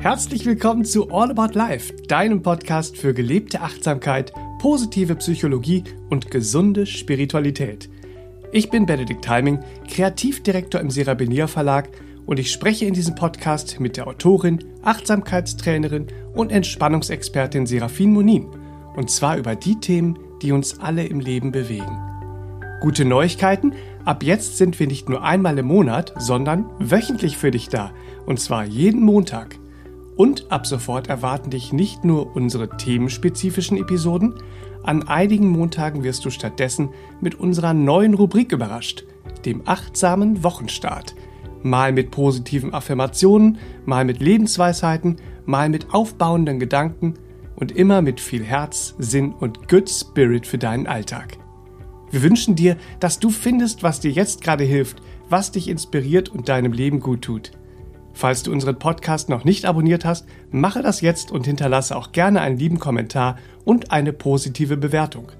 Herzlich willkommen zu All About Life, deinem Podcast für gelebte Achtsamkeit, positive Psychologie und gesunde Spiritualität. Ich bin Benedikt Heiming, Kreativdirektor im Serabinier Verlag und ich spreche in diesem Podcast mit der Autorin, Achtsamkeitstrainerin und Entspannungsexpertin Serafin Monin. Und zwar über die Themen, die uns alle im Leben bewegen. Gute Neuigkeiten, ab jetzt sind wir nicht nur einmal im Monat, sondern wöchentlich für dich da. Und zwar jeden Montag. Und ab sofort erwarten dich nicht nur unsere themenspezifischen Episoden, an einigen Montagen wirst du stattdessen mit unserer neuen Rubrik überrascht, dem achtsamen Wochenstart. Mal mit positiven Affirmationen, mal mit Lebensweisheiten, mal mit aufbauenden Gedanken und immer mit viel Herz, Sinn und Good Spirit für deinen Alltag. Wir wünschen dir, dass du findest, was dir jetzt gerade hilft, was dich inspiriert und deinem Leben gut tut. Falls du unseren Podcast noch nicht abonniert hast, mache das jetzt und hinterlasse auch gerne einen lieben Kommentar und eine positive Bewertung.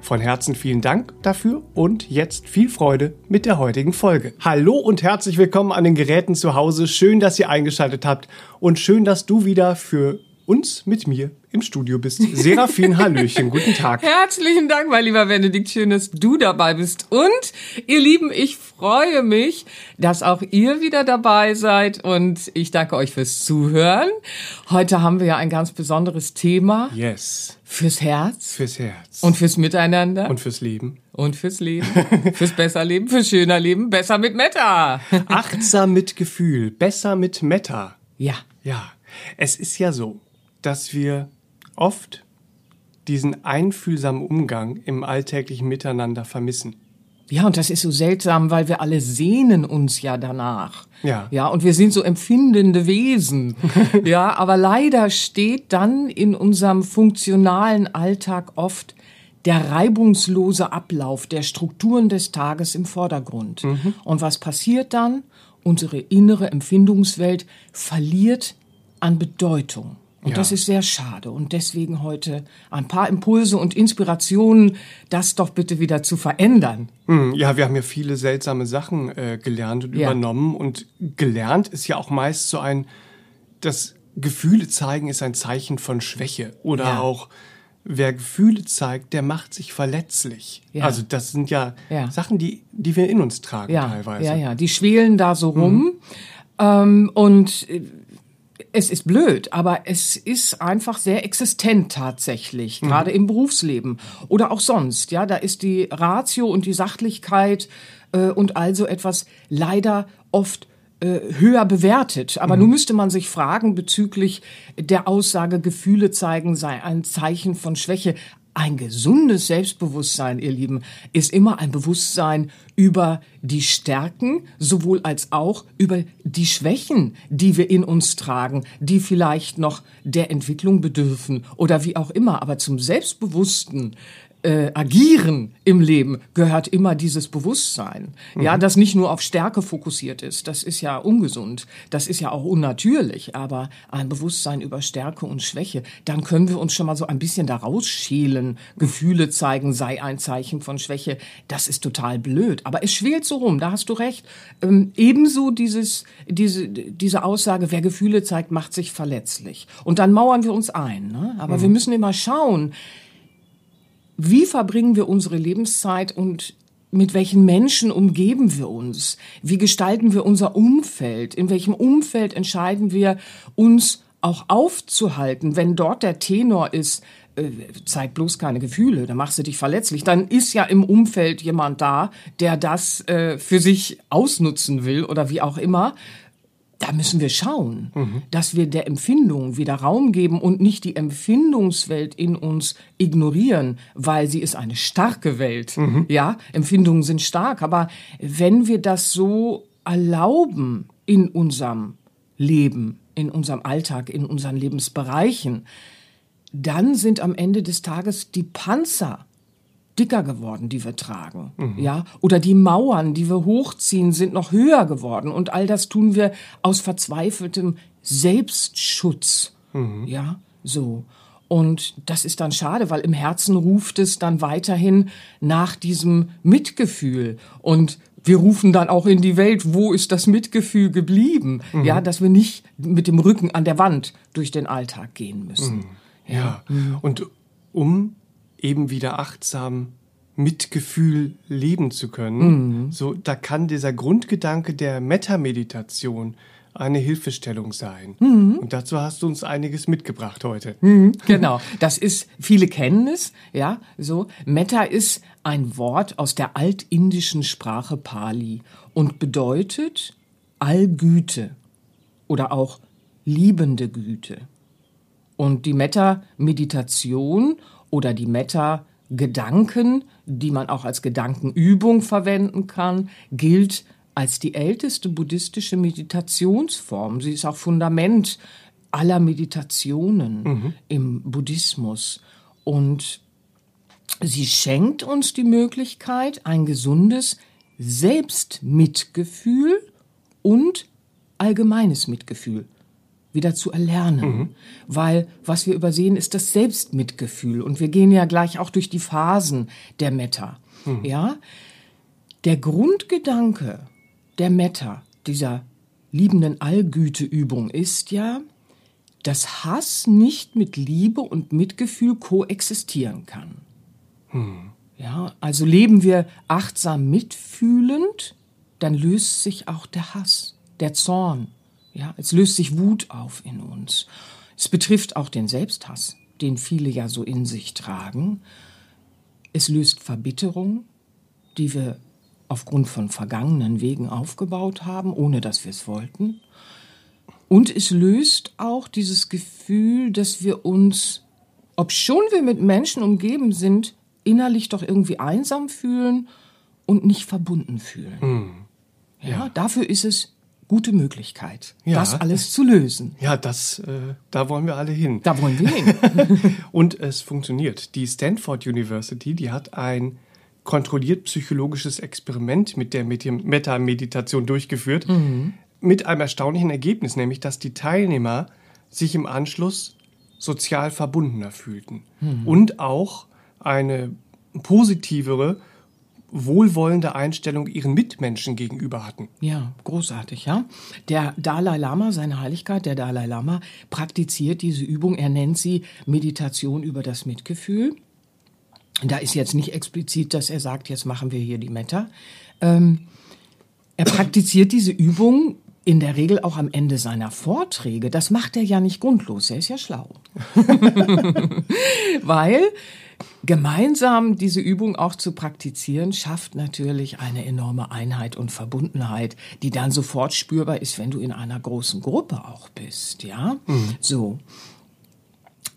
Von Herzen vielen Dank dafür und jetzt viel Freude mit der heutigen Folge. Hallo und herzlich willkommen an den Geräten zu Hause. Schön, dass ihr eingeschaltet habt und schön, dass du wieder für uns mit mir im Studio bist. Serafin, Hallöchen, guten Tag. Herzlichen Dank, mein lieber Benedikt, schön, dass du dabei bist. Und ihr Lieben, ich freue mich, dass auch ihr wieder dabei seid und ich danke euch fürs Zuhören. Heute haben wir ja ein ganz besonderes Thema. Yes. Fürs Herz. Fürs Herz. Und fürs Miteinander. Und fürs Leben. Und fürs Leben. fürs besser Leben, fürs schöner Leben, besser mit Meta. Achtsam mit Gefühl, besser mit Meta. Ja. Ja. Es ist ja so, dass wir oft diesen einfühlsamen Umgang im alltäglichen Miteinander vermissen. Ja, und das ist so seltsam, weil wir alle sehnen uns ja danach. Ja. Ja, und wir sind so empfindende Wesen. ja, aber leider steht dann in unserem funktionalen Alltag oft der reibungslose Ablauf der Strukturen des Tages im Vordergrund. Mhm. Und was passiert dann? Unsere innere Empfindungswelt verliert an Bedeutung. Und ja. das ist sehr schade. Und deswegen heute ein paar Impulse und Inspirationen, das doch bitte wieder zu verändern. Hm, ja, wir haben ja viele seltsame Sachen äh, gelernt und ja. übernommen. Und gelernt ist ja auch meist so ein, das Gefühle zeigen ist ein Zeichen von Schwäche. Oder ja. auch, wer Gefühle zeigt, der macht sich verletzlich. Ja. Also das sind ja, Sachen, die, die wir in uns tragen teilweise. Ja, ja, die schwelen da so rum. Mhm. Ähm, und äh, es ist blöd, aber es ist einfach sehr existent tatsächlich, mhm. gerade im Berufsleben oder auch sonst. Ja, da ist die Ratio und die Sachlichkeit äh, und also etwas leider oft äh, höher bewertet. Aber mhm. nun müsste man sich fragen bezüglich der Aussage, Gefühle zeigen sei ein Zeichen von Schwäche. Ein gesundes Selbstbewusstsein, ihr Lieben, ist immer ein Bewusstsein über die Stärken, sowohl als auch über die Schwächen, die wir in uns tragen, die vielleicht noch der Entwicklung bedürfen oder wie auch immer. Aber zum selbstbewussten äh, Agieren im Leben gehört immer dieses Bewusstsein. Mhm. Ja, das nicht nur auf Stärke fokussiert ist. Das ist ja ungesund. Das ist ja auch unnatürlich. Aber ein Bewusstsein über Stärke und Schwäche, dann können wir uns schon mal so ein bisschen daraus schälen. Gefühle zeigen sei ein Zeichen von Schwäche. Das ist total blöd. Aber es schwelt so rum. Da hast du recht. Ähm, ebenso dieses, diese, diese Aussage, wer Gefühle zeigt, macht sich verletzlich. Und dann mauern wir uns ein. Ne? Aber mhm. wir müssen immer schauen, wie verbringen wir unsere Lebenszeit und mit welchen Menschen umgeben wir uns? Wie gestalten wir unser Umfeld? In welchem Umfeld entscheiden wir uns auch aufzuhalten, wenn dort der Tenor ist, äh, zeig bloß keine Gefühle, dann machst du dich verletzlich. Dann ist ja im Umfeld jemand da, der das äh, für sich ausnutzen will oder wie auch immer da müssen wir schauen, mhm. dass wir der Empfindung wieder Raum geben und nicht die Empfindungswelt in uns ignorieren, weil sie ist eine starke Welt. Mhm. Ja, Empfindungen sind stark, aber wenn wir das so erlauben in unserem Leben, in unserem Alltag, in unseren Lebensbereichen, dann sind am Ende des Tages die Panzer dicker geworden, die wir tragen, mhm. ja, oder die Mauern, die wir hochziehen, sind noch höher geworden und all das tun wir aus verzweifeltem Selbstschutz, mhm. ja, so. Und das ist dann schade, weil im Herzen ruft es dann weiterhin nach diesem Mitgefühl. Und wir rufen dann auch in die Welt, wo ist das Mitgefühl geblieben? Mhm. Ja, dass wir nicht mit dem Rücken an der Wand durch den Alltag gehen müssen. Mhm. Ja. ja. Mhm. Und um eben wieder achtsam Mitgefühl leben zu können, mhm. so da kann dieser Grundgedanke der Metameditation eine Hilfestellung sein. Mhm. Und dazu hast du uns einiges mitgebracht heute. Mhm, genau. Das ist, viele kennen es, ja, so. Metta ist ein Wort aus der altindischen Sprache Pali und bedeutet Allgüte oder auch liebende Güte. Und die Metta-Meditation oder die Metta-Gedanken, die man auch als Gedankenübung verwenden kann, gilt als die älteste buddhistische Meditationsform. Sie ist auch Fundament aller Meditationen mhm. im Buddhismus. Und sie schenkt uns die Möglichkeit, ein gesundes Selbstmitgefühl und allgemeines Mitgefühl wieder zu erlernen. Mhm. Weil was wir übersehen, ist das Selbstmitgefühl. Und wir gehen ja gleich auch durch die Phasen der Metta. Mhm. Ja? Der Grundgedanke der Metta, dieser liebenden Allgüteübung, ist ja, dass Hass nicht mit Liebe und Mitgefühl koexistieren kann. Hm. Ja, also leben wir achtsam mitfühlend, dann löst sich auch der Hass, der Zorn. Ja, es löst sich Wut auf in uns. Es betrifft auch den Selbsthass, den viele ja so in sich tragen. Es löst Verbitterung, die wir aufgrund von vergangenen Wegen aufgebaut haben, ohne dass wir es wollten. Und es löst auch dieses Gefühl, dass wir uns, ob schon wir mit Menschen umgeben sind, innerlich doch irgendwie einsam fühlen und nicht verbunden fühlen. Hm. Ja. ja, dafür ist es gute Möglichkeit, ja. das alles zu lösen. Ja, das, äh, da wollen wir alle hin. Da wollen wir hin. und es funktioniert. Die Stanford University, die hat ein kontrolliert psychologisches Experiment mit der Meta-Meditation durchgeführt, mhm. mit einem erstaunlichen Ergebnis, nämlich dass die Teilnehmer sich im Anschluss sozial verbundener fühlten mhm. und auch eine positivere, wohlwollende Einstellung ihren Mitmenschen gegenüber hatten. Ja, großartig, ja. Der Dalai Lama, seine Heiligkeit, der Dalai Lama, praktiziert diese Übung. Er nennt sie Meditation über das Mitgefühl. Da ist jetzt nicht explizit, dass er sagt, jetzt machen wir hier die Metta. Ähm, er praktiziert diese Übung in der Regel auch am Ende seiner Vorträge. Das macht er ja nicht grundlos, er ist ja schlau. Weil gemeinsam diese Übung auch zu praktizieren, schafft natürlich eine enorme Einheit und Verbundenheit, die dann sofort spürbar ist, wenn du in einer großen Gruppe auch bist, ja? Mhm. So.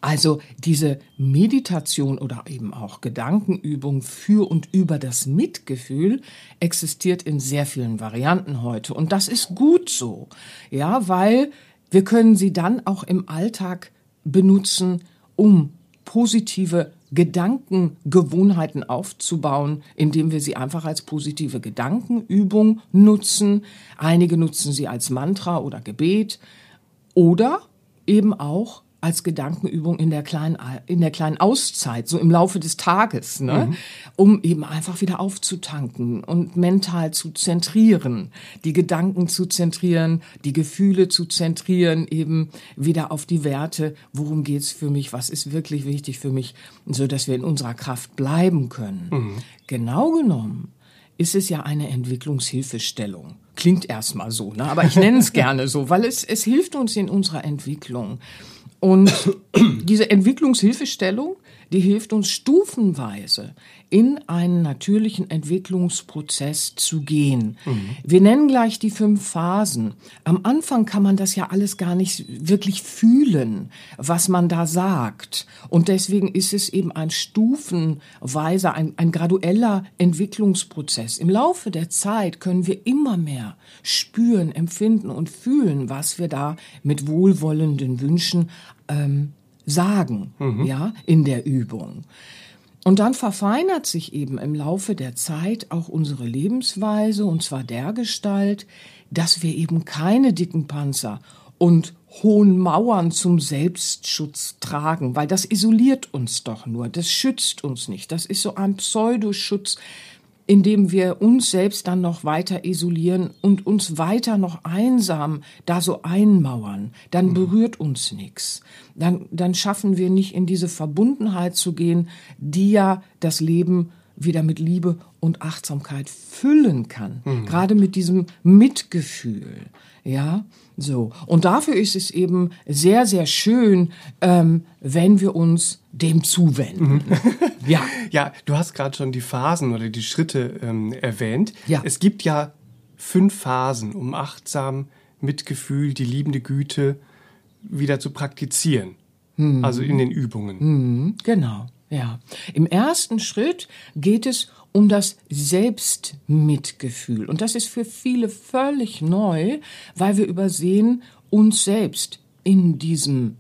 Also diese Meditation oder eben auch Gedankenübung für und über das Mitgefühl existiert in sehr vielen Varianten heute. Und das ist gut so. Ja, weil wir können sie dann auch im Alltag benutzen, um positive Gedankengewohnheiten aufzubauen, indem wir sie einfach als positive Gedankenübung nutzen. Einige nutzen sie als Mantra oder Gebet oder eben auch als Gedankenübung in der kleinen, in der kleinen Auszeit, so im Laufe des Tages, ne? Mhm. um eben einfach wieder aufzutanken und mental zu zentrieren, die Gedanken zu zentrieren, die Gefühle zu zentrieren, eben wieder auf die Werte, worum geht's für mich, was ist wirklich wichtig für mich, so dass wir in unserer Kraft bleiben können. Mhm. Genau genommen ist es ja eine Entwicklungshilfestellung. Klingt erstmal so, ne? aber ich nenne es gerne so, weil es, es hilft uns in unserer Entwicklung. Und diese Entwicklungshilfestellung, die hilft uns stufenweise in einen natürlichen Entwicklungsprozess zu gehen. Mhm. Wir nennen gleich die fünf Phasen. Am Anfang kann man das ja alles gar nicht wirklich fühlen, was man da sagt. Und deswegen ist es eben ein stufenweiser, ein, ein gradueller Entwicklungsprozess. Im Laufe der Zeit können wir immer mehr spüren, empfinden und fühlen, was wir da mit wohlwollenden Wünschen ähm, sagen, mhm. ja, in der Übung. Und dann verfeinert sich eben im Laufe der Zeit auch unsere Lebensweise, und zwar der Gestalt, dass wir eben keine dicken Panzer und hohen Mauern zum Selbstschutz tragen, weil das isoliert uns doch nur, das schützt uns nicht, das ist so ein Pseudoschutz, indem wir uns selbst dann noch weiter isolieren und uns weiter noch einsam da so einmauern, dann berührt uns nichts. Dann, dann schaffen wir nicht in diese Verbundenheit zu gehen, die ja das Leben wieder mit Liebe und Achtsamkeit füllen kann. Mhm. Gerade mit diesem Mitgefühl. Ja, so. Und dafür ist es eben sehr, sehr schön, ähm, wenn wir uns dem zuwenden. Mhm. ja. Ja, du hast gerade schon die Phasen oder die Schritte ähm, erwähnt. Ja. Es gibt ja fünf Phasen, um achtsam Mitgefühl, die liebende Güte wieder zu praktizieren. Mhm. Also in den Übungen. Mhm. Genau. Ja. Im ersten Schritt geht es um das Selbstmitgefühl. Und das ist für viele völlig neu, weil wir übersehen uns selbst in diesem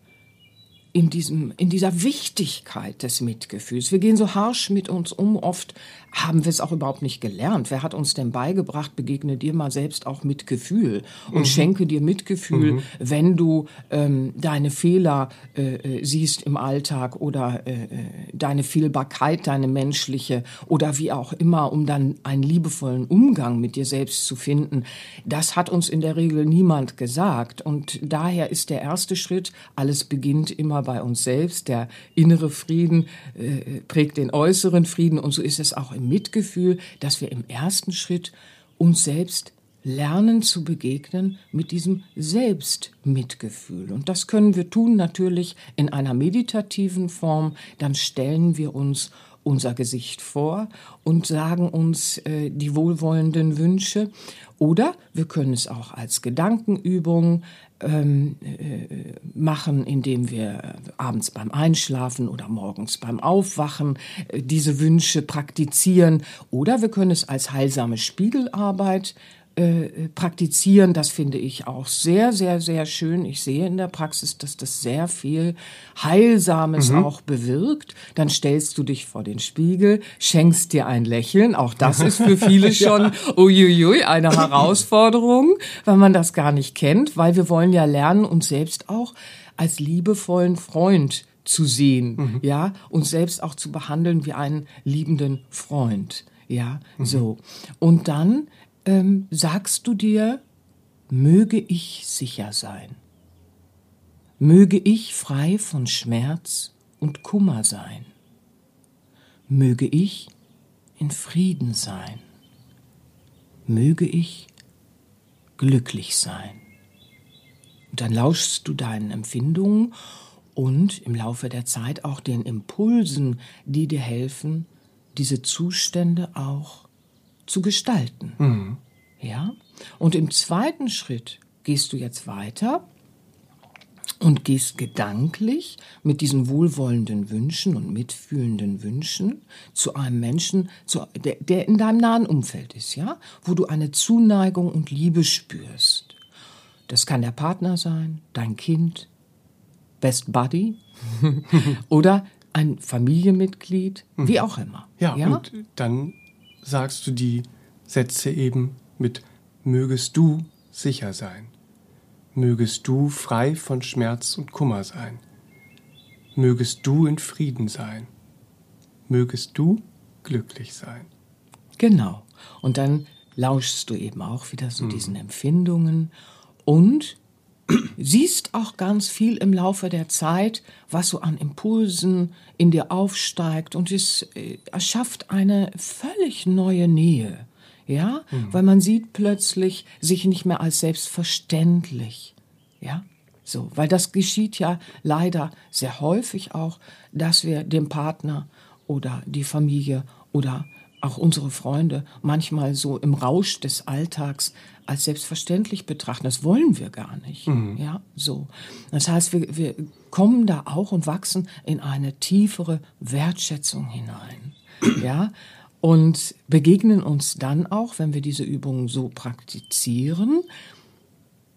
in diesem, in dieser Wichtigkeit des Mitgefühls. Wir gehen so harsch mit uns um. Oft haben wir es auch überhaupt nicht gelernt. Wer hat uns denn beigebracht, begegne dir mal selbst auch Mitgefühl und mhm. schenke dir Mitgefühl, mhm. wenn du ähm, deine Fehler äh, äh, siehst im Alltag oder äh, äh, deine Fehlbarkeit, deine menschliche oder wie auch immer, um dann einen liebevollen Umgang mit dir selbst zu finden. Das hat uns in der Regel niemand gesagt. Und daher ist der erste Schritt, alles beginnt immer bei uns selbst. Der innere Frieden äh, prägt den äußeren Frieden und so ist es auch im Mitgefühl, dass wir im ersten Schritt uns selbst lernen zu begegnen mit diesem Selbstmitgefühl. Und das können wir tun natürlich in einer meditativen Form. Dann stellen wir uns unser Gesicht vor und sagen uns äh, die wohlwollenden Wünsche. Oder wir können es auch als Gedankenübung ähm, äh, machen, indem wir abends beim Einschlafen oder morgens beim Aufwachen äh, diese Wünsche praktizieren. Oder wir können es als heilsame Spiegelarbeit äh, praktizieren. Das finde ich auch sehr, sehr, sehr schön. Ich sehe in der Praxis, dass das sehr viel Heilsames mhm. auch bewirkt. Dann stellst du dich vor den Spiegel, schenkst dir ein Lächeln. Auch das ist für viele schon uiuiui, eine Herausforderung, weil man das gar nicht kennt, weil wir wollen ja lernen, uns selbst auch als liebevollen Freund zu sehen, mhm. ja, uns selbst auch zu behandeln wie einen liebenden Freund. Ja, mhm. so. Und dann ähm, sagst du dir, möge ich sicher sein, möge ich frei von Schmerz und Kummer sein, möge ich in Frieden sein, möge ich glücklich sein. Und dann lauschst du deinen Empfindungen und im Laufe der Zeit auch den Impulsen, die dir helfen, diese Zustände auch zu gestalten. Mhm. Ja? Und im zweiten Schritt gehst du jetzt weiter und gehst gedanklich mit diesen wohlwollenden Wünschen und mitfühlenden Wünschen zu einem Menschen, zu, der, der in deinem nahen Umfeld ist, ja, wo du eine Zuneigung und Liebe spürst. Das kann der Partner sein, dein Kind, Best Buddy oder ein Familienmitglied, mhm. wie auch immer. Ja, ja, und dann sagst du die Sätze eben mit Mögest du sicher sein, mögest du frei von Schmerz und Kummer sein, mögest du in Frieden sein, mögest du glücklich sein. Genau. Und dann lauschst du eben auch wieder so hm. diesen Empfindungen und siehst auch ganz viel im Laufe der Zeit, was so an Impulsen in dir aufsteigt und es äh, erschafft eine völlig neue Nähe. Ja, mhm. weil man sieht plötzlich sich nicht mehr als selbstverständlich. Ja, so, weil das geschieht ja leider sehr häufig auch, dass wir dem Partner oder die Familie oder auch unsere Freunde manchmal so im Rausch des Alltags als selbstverständlich betrachten. Das wollen wir gar nicht. Mhm. Ja, so. Das heißt, wir, wir kommen da auch und wachsen in eine tiefere Wertschätzung hinein. Ja, und begegnen uns dann auch, wenn wir diese Übungen so praktizieren,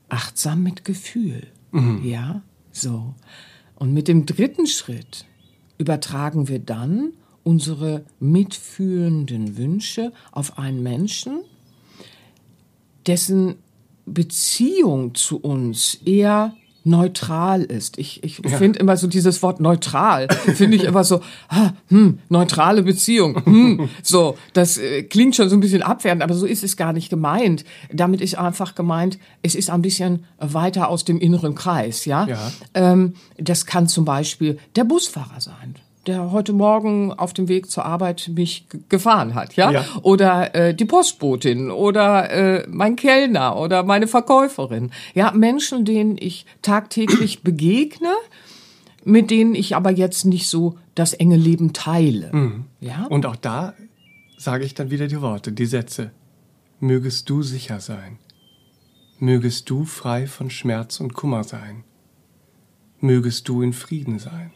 achtsam mit Gefühl. Mhm. Ja, so. Und mit dem dritten Schritt übertragen wir dann unsere mitfühlenden Wünsche auf einen Menschen, dessen Beziehung zu uns eher neutral ist. Ich, ich ja. finde immer so dieses Wort neutral, finde ich immer so, ah, hm, neutrale Beziehung. Hm, so, das äh, klingt schon so ein bisschen abwertend, aber so ist es gar nicht gemeint. Damit ist einfach gemeint, es ist ein bisschen weiter aus dem inneren Kreis, ja. ja. Ähm, das kann zum Beispiel der Busfahrer sein der heute Morgen auf dem Weg zur Arbeit mich gefahren hat, ja? ja. Oder äh, die Postbotin oder äh, mein Kellner oder meine Verkäuferin. Ja, Menschen, denen ich tagtäglich begegne, mit denen ich aber jetzt nicht so das enge Leben teile. Mhm. Ja? Und auch da sage ich dann wieder die Worte, die Sätze. Mögest du sicher sein. Mögest du frei von Schmerz und Kummer sein. Mögest du in Frieden sein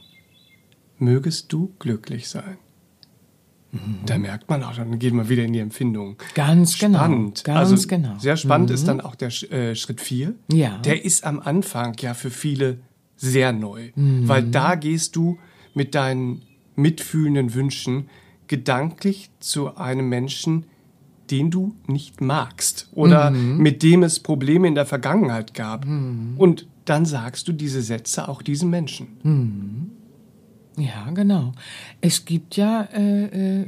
mögest du glücklich sein. Mhm. Da merkt man auch, dann geht man wieder in die Empfindung. Ganz genau, spannend. genau. Ganz also genau. Sehr spannend mhm. ist dann auch der äh, Schritt 4. Ja. Der ist am Anfang ja für viele sehr neu, mhm. weil da gehst du mit deinen mitfühlenden Wünschen gedanklich zu einem Menschen, den du nicht magst oder mhm. mit dem es Probleme in der Vergangenheit gab. Mhm. Und dann sagst du diese Sätze auch diesem Menschen. Mhm. Ja, genau. Es gibt ja äh, äh,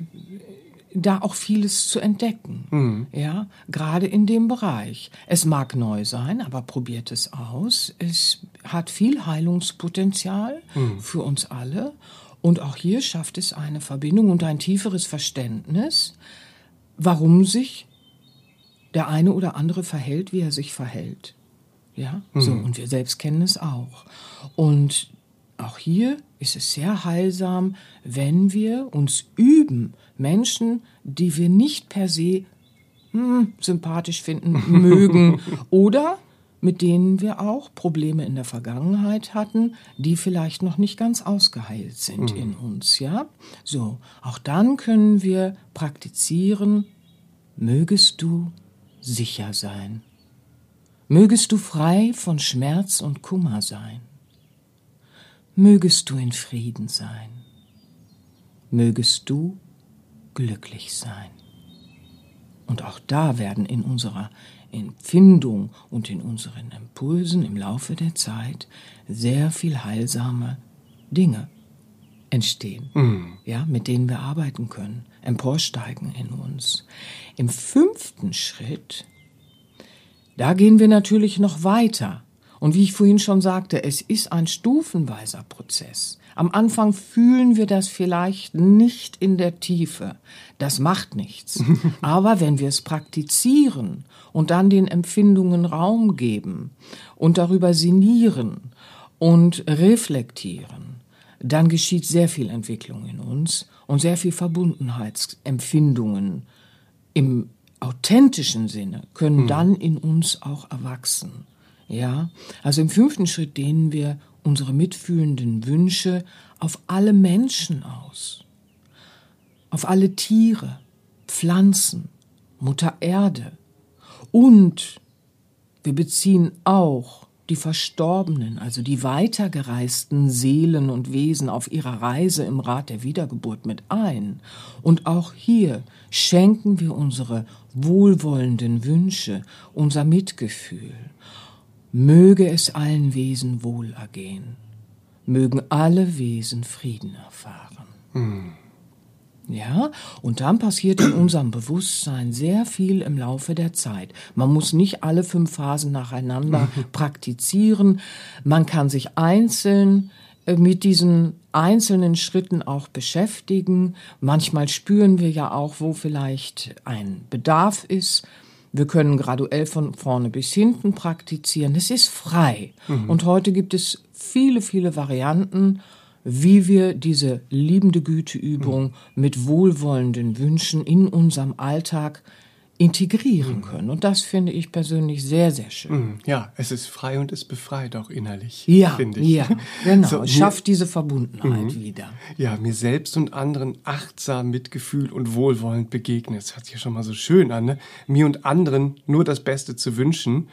da auch vieles zu entdecken. Mhm. Ja, gerade in dem Bereich. Es mag neu sein, aber probiert es aus. Es hat viel Heilungspotenzial mhm. für uns alle. Und auch hier schafft es eine Verbindung und ein tieferes Verständnis, warum sich der eine oder andere verhält, wie er sich verhält. Ja, mhm. so. Und wir selbst kennen es auch. Und auch hier ist es sehr heilsam, wenn wir uns üben, Menschen, die wir nicht per se hm, sympathisch finden, mögen oder mit denen wir auch Probleme in der Vergangenheit hatten, die vielleicht noch nicht ganz ausgeheilt sind mhm. in uns, ja? So, auch dann können wir praktizieren, mögest du sicher sein. Mögest du frei von Schmerz und Kummer sein mögest du in Frieden sein, mögest du glücklich sein. Und auch da werden in unserer Empfindung und in unseren Impulsen im Laufe der Zeit sehr viel heilsame Dinge entstehen, mm. ja, mit denen wir arbeiten können, emporsteigen in uns. Im fünften Schritt, da gehen wir natürlich noch weiter und wie ich vorhin schon sagte, es ist ein stufenweiser Prozess. Am Anfang fühlen wir das vielleicht nicht in der Tiefe. Das macht nichts. Aber wenn wir es praktizieren und dann den Empfindungen Raum geben und darüber sinnieren und reflektieren, dann geschieht sehr viel Entwicklung in uns und sehr viel Verbundenheitsempfindungen im authentischen Sinne können hm. dann in uns auch erwachsen. Ja, also im fünften Schritt dehnen wir unsere mitfühlenden Wünsche auf alle Menschen aus, auf alle Tiere, Pflanzen, Mutter Erde. Und wir beziehen auch die Verstorbenen, also die weitergereisten Seelen und Wesen auf ihrer Reise im Rat der Wiedergeburt mit ein. Und auch hier schenken wir unsere wohlwollenden Wünsche, unser Mitgefühl Möge es allen Wesen wohl ergehen. Mögen alle Wesen Frieden erfahren. Hm. Ja, und dann passiert in unserem Bewusstsein sehr viel im Laufe der Zeit. Man muss nicht alle fünf Phasen nacheinander praktizieren. Man kann sich einzeln äh, mit diesen einzelnen Schritten auch beschäftigen. Manchmal spüren wir ja auch, wo vielleicht ein Bedarf ist. Wir können graduell von vorne bis hinten praktizieren. Es ist frei. Mhm. Und heute gibt es viele, viele Varianten, wie wir diese liebende Güteübung mhm. mit wohlwollenden Wünschen in unserem Alltag integrieren mhm. können. Und das finde ich persönlich sehr, sehr schön. Mhm. Ja, es ist frei und es befreit auch innerlich. Ja, finde ich. ja, genau. So, schafft diese Verbundenheit mhm. wieder. Ja, mir selbst und anderen achtsam, Mitgefühl und wohlwollend begegnen. Das hört sich ja schon mal so schön an, ne? Mir und anderen nur das Beste zu wünschen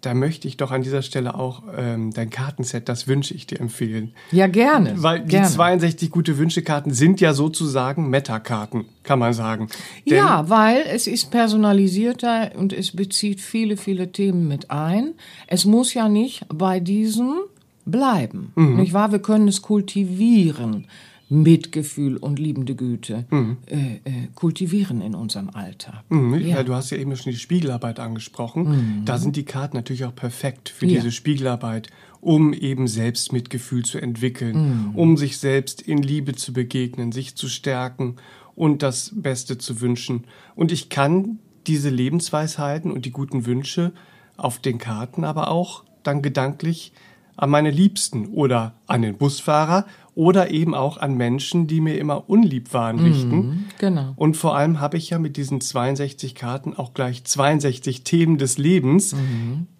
da möchte ich doch an dieser Stelle auch ähm, dein Kartenset, das wünsche ich dir empfehlen. Ja, gerne. Weil gerne. die 62 gute Wünschekarten sind ja sozusagen Meta-Karten, kann man sagen. Denn ja, weil es ist personalisierter und es bezieht viele, viele Themen mit ein. Es muss ja nicht bei diesen bleiben. Nicht wahr? Wir können es kultivieren. Mitgefühl und liebende Güte äh, äh, kultivieren in unserem Alltag. Mhm, ja. du hast ja eben schon die Spiegelarbeit angesprochen. Da sind die Karten natürlich auch perfekt für Ja. diese Spiegelarbeit, um eben selbst Mitgefühl zu entwickeln, um sich selbst in Liebe zu begegnen, sich zu stärken und das Beste zu wünschen. Und ich kann diese Lebensweisheiten und die guten Wünsche auf den Karten aber auch dann gedanklich an meine Liebsten oder an den Busfahrer oder eben auch an Menschen, die mir immer unlieb waren, richten. genau. Und vor allem habe ich ja mit diesen 62 Karten auch gleich 62 Themen des Lebens,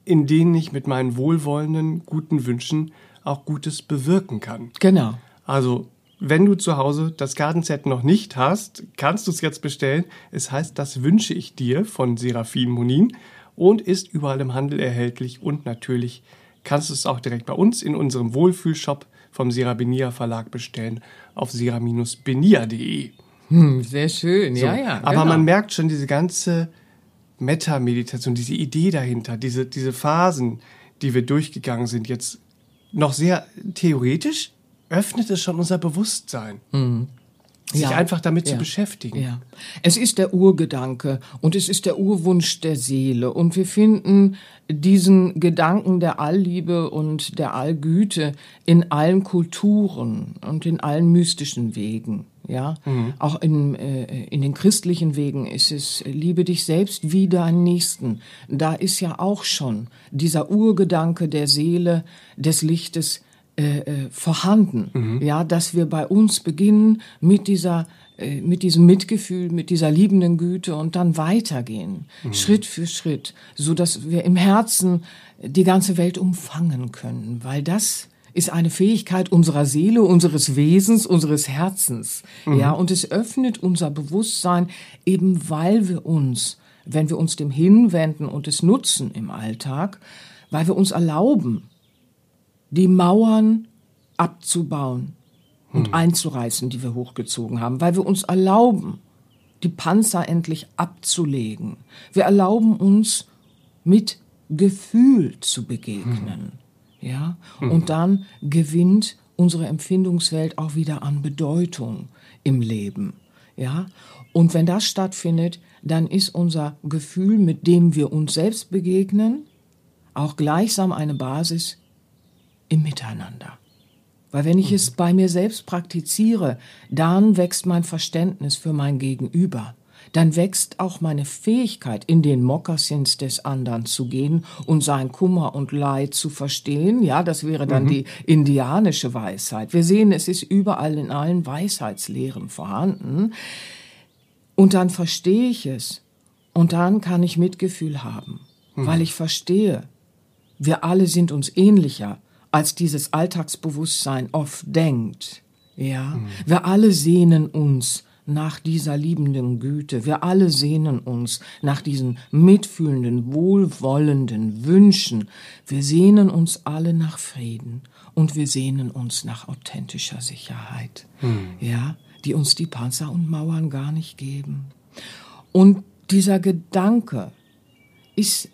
in denen ich mit meinen wohlwollenden, guten Wünschen auch Gutes bewirken kann. Genau. Also, wenn du zu Hause das Kartenset noch nicht hast, kannst du es jetzt bestellen. Es heißt Das wünsche ich dir von Serafin Monin und ist überall im Handel erhältlich und natürlich kannst du es auch direkt bei uns in unserem Wohlfühlshop vom Serabenia Verlag bestellen auf sera-benia.de. Hm, sehr schön, So, ja, ja. Aber genau. man merkt schon diese ganze Meta-Meditation, diese Idee dahinter, diese, diese Phasen, die wir durchgegangen sind, jetzt noch sehr theoretisch, öffnet es schon unser Bewusstsein. Sich Ja. einfach damit zu Ja. beschäftigen. Ja, es ist der Urgedanke und es ist der Urwunsch der Seele und wir finden diesen Gedanken der Allliebe und der Allgüte in allen Kulturen und in allen mystischen Wegen. Ja, auch in, äh, in den christlichen Wegen ist es, liebe dich selbst wie deinen Nächsten. Da ist ja auch schon dieser Urgedanke der Seele, des Lichtes, äh, äh, vorhanden. Ja, dass wir bei uns beginnen mit dieser äh, mit diesem Mitgefühl, mit dieser liebenden Güte und dann weitergehen, Schritt für Schritt, so dass wir im Herzen die ganze Welt umfangen können, weil das ist eine Fähigkeit unserer Seele, unseres Wesens, unseres Herzens. Ja, und es öffnet unser Bewusstsein eben weil wir uns, wenn wir uns dem hinwenden und es nutzen im Alltag, weil wir uns erlauben, die Mauern abzubauen und einzureißen, die wir hochgezogen haben, weil wir uns erlauben, die Panzer endlich abzulegen. Wir erlauben uns, mit Gefühl zu begegnen. Ja? Und dann gewinnt unsere Empfindungswelt auch wieder an Bedeutung im Leben. Ja? Und wenn das stattfindet, dann ist unser Gefühl, mit dem wir uns selbst begegnen, auch gleichsam eine Basis im Miteinander. Weil wenn ich es bei mir selbst praktiziere, dann wächst mein Verständnis für mein Gegenüber. Dann wächst auch meine Fähigkeit, in den Mokassins des anderen zu gehen und sein Kummer und Leid zu verstehen. Ja, das wäre dann die indianische Weisheit. Wir sehen, es ist überall in allen Weisheitslehren vorhanden. Und dann verstehe ich es. Und dann kann ich Mitgefühl haben, weil ich verstehe, wir alle sind uns ähnlicher, als dieses Alltagsbewusstsein oft denkt. Ja, wir alle sehnen uns nach dieser liebenden Güte. Wir alle sehnen uns nach diesen mitfühlenden, wohlwollenden Wünschen. Wir sehnen uns alle nach Frieden und wir sehnen uns nach authentischer Sicherheit. Ja, die uns die Panzer und Mauern gar nicht geben. Und dieser Gedanke ist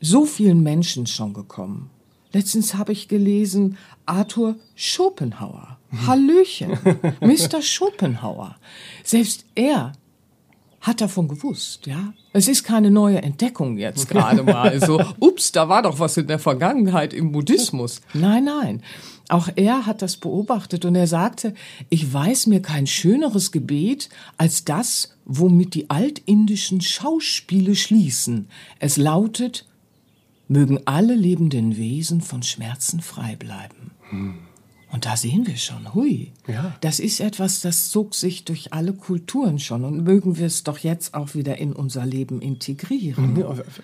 so vielen Menschen schon gekommen. Letztens habe ich gelesen, Arthur Schopenhauer. Hallöchen, Mr. Schopenhauer. Selbst er hat davon gewusst, ja. Es ist keine neue Entdeckung jetzt gerade mal. So, ups, da war doch was in der Vergangenheit im Buddhismus. Nein, nein. Auch er hat das beobachtet und er sagte, ich weiß mir kein schöneres Gebet als das, womit die altindischen Schauspiele schließen. Es lautet, mögen alle lebenden Wesen von Schmerzen frei bleiben. Und da sehen wir schon, hui, Ja. das ist etwas, das zog sich durch alle Kulturen schon und mögen wir es doch jetzt auch wieder in unser Leben integrieren.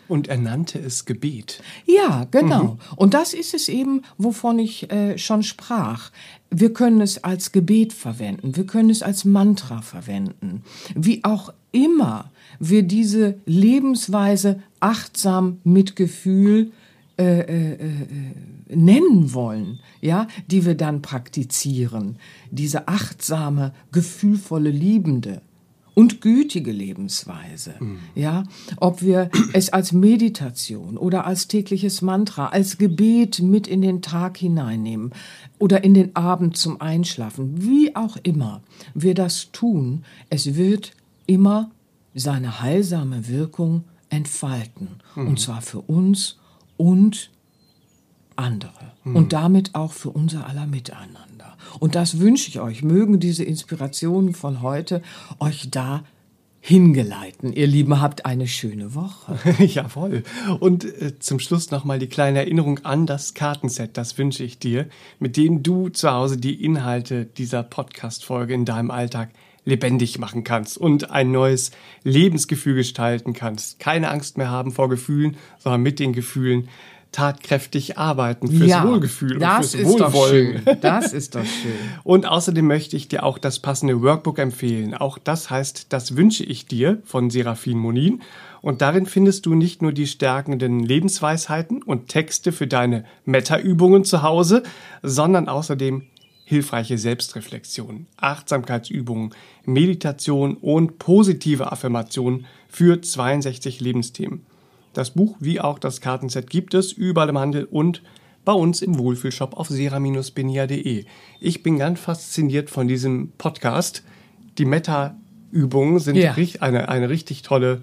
Und er nannte es Gebet. Ja, genau. Und das ist es eben, wovon ich äh, schon sprach. Wir können es als Gebet verwenden, wir können es als Mantra verwenden. Wie auch immer wir diese Lebensweise achtsam mit Gefühl äh, äh, äh, nennen wollen, ja, die wir dann praktizieren. Diese achtsame, gefühlvolle Liebende und gütige Lebensweise. Mhm. Ja, ob wir es als Meditation oder als tägliches Mantra, als Gebet mit in den Tag hineinnehmen oder in den Abend zum Einschlafen, wie auch immer wir das tun, es wird immer seine heilsame Wirkung entfalten. Mhm. Und zwar für uns und andere. Mhm. Und damit auch für unser aller Miteinander. Und das wünsche ich euch. Mögen diese Inspirationen von heute euch da hingeleiten. Ihr Lieben, habt eine schöne Woche. Jawohl. Und äh, zum Schluss nochmal die kleine Erinnerung an das Kartenset, das wünsche ich dir, mit dem du zu Hause die Inhalte dieser Podcast-Folge in deinem Alltag lebendig machen kannst und ein neues Lebensgefühl gestalten kannst. Keine Angst mehr haben vor Gefühlen, sondern mit den Gefühlen tatkräftig arbeiten fürs ja, Wohlgefühl das und fürs ist Wohlwollen. Doch schön. Das ist doch schön. Und außerdem möchte ich dir auch das passende Workbook empfehlen. Auch das heißt, das wünsche ich dir von Serafin Monin. Und darin findest du nicht nur die stärkenden Lebensweisheiten und Texte für deine Meta-Übungen zu Hause, sondern außerdem hilfreiche Selbstreflexion, Achtsamkeitsübungen, Meditation und positive Affirmationen für 62 Lebensthemen. Das Buch wie auch das Kartenset gibt es überall im Handel und bei uns im Wohlfühlshop auf sera-benia.de. Ich bin ganz fasziniert von diesem Podcast. Die Meta-Übungen sind ja. eine, eine richtig tolle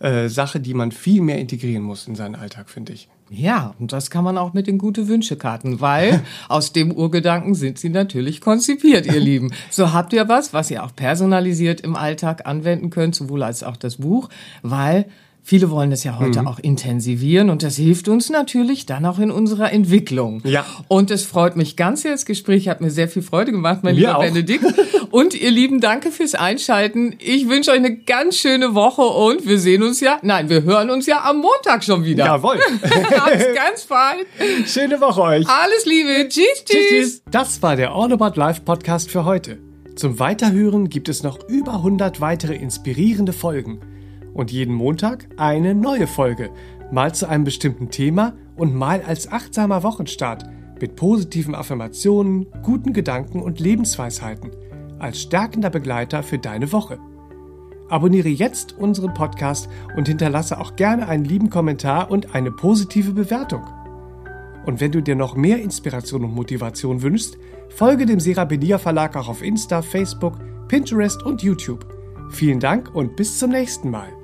äh, Sache, die man viel mehr integrieren muss in seinen Alltag, finde ich. Ja, und das kann man auch mit den Gute-Wünsche-Karten, weil aus dem Urgedanken sind sie natürlich konzipiert, ihr Lieben. So habt ihr was, was ihr auch personalisiert im Alltag anwenden könnt, sowohl als auch das Buch, weil Viele wollen das ja heute mhm. auch intensivieren und das hilft uns natürlich dann auch in unserer Entwicklung. Ja. Und es freut mich ganz sehr. Das Gespräch hat mir sehr viel Freude gemacht, mein mir lieber auch. Benedikt. Und ihr Lieben, danke fürs Einschalten. Ich wünsche euch eine ganz schöne Woche und wir sehen uns ja, nein, wir hören uns ja am Montag schon wieder. Jawohl. Bis ganz bald. Schöne Woche euch. Alles Liebe. Tschüss, tschüss. tschüss, tschüss. Das war der All About Life Podcast für heute. Zum Weiterhören gibt es noch über 100 weitere inspirierende Folgen und jeden Montag eine neue Folge, mal zu einem bestimmten Thema und mal als achtsamer Wochenstart mit positiven Affirmationen, guten Gedanken und Lebensweisheiten als stärkender Begleiter für deine Woche. Abonniere jetzt unseren Podcast und hinterlasse auch gerne einen lieben Kommentar und eine positive Bewertung. Und wenn du dir noch mehr Inspiration und Motivation wünschst, folge dem Serabedia Verlag auch auf Insta, Facebook, Pinterest und YouTube. Vielen Dank und bis zum nächsten Mal.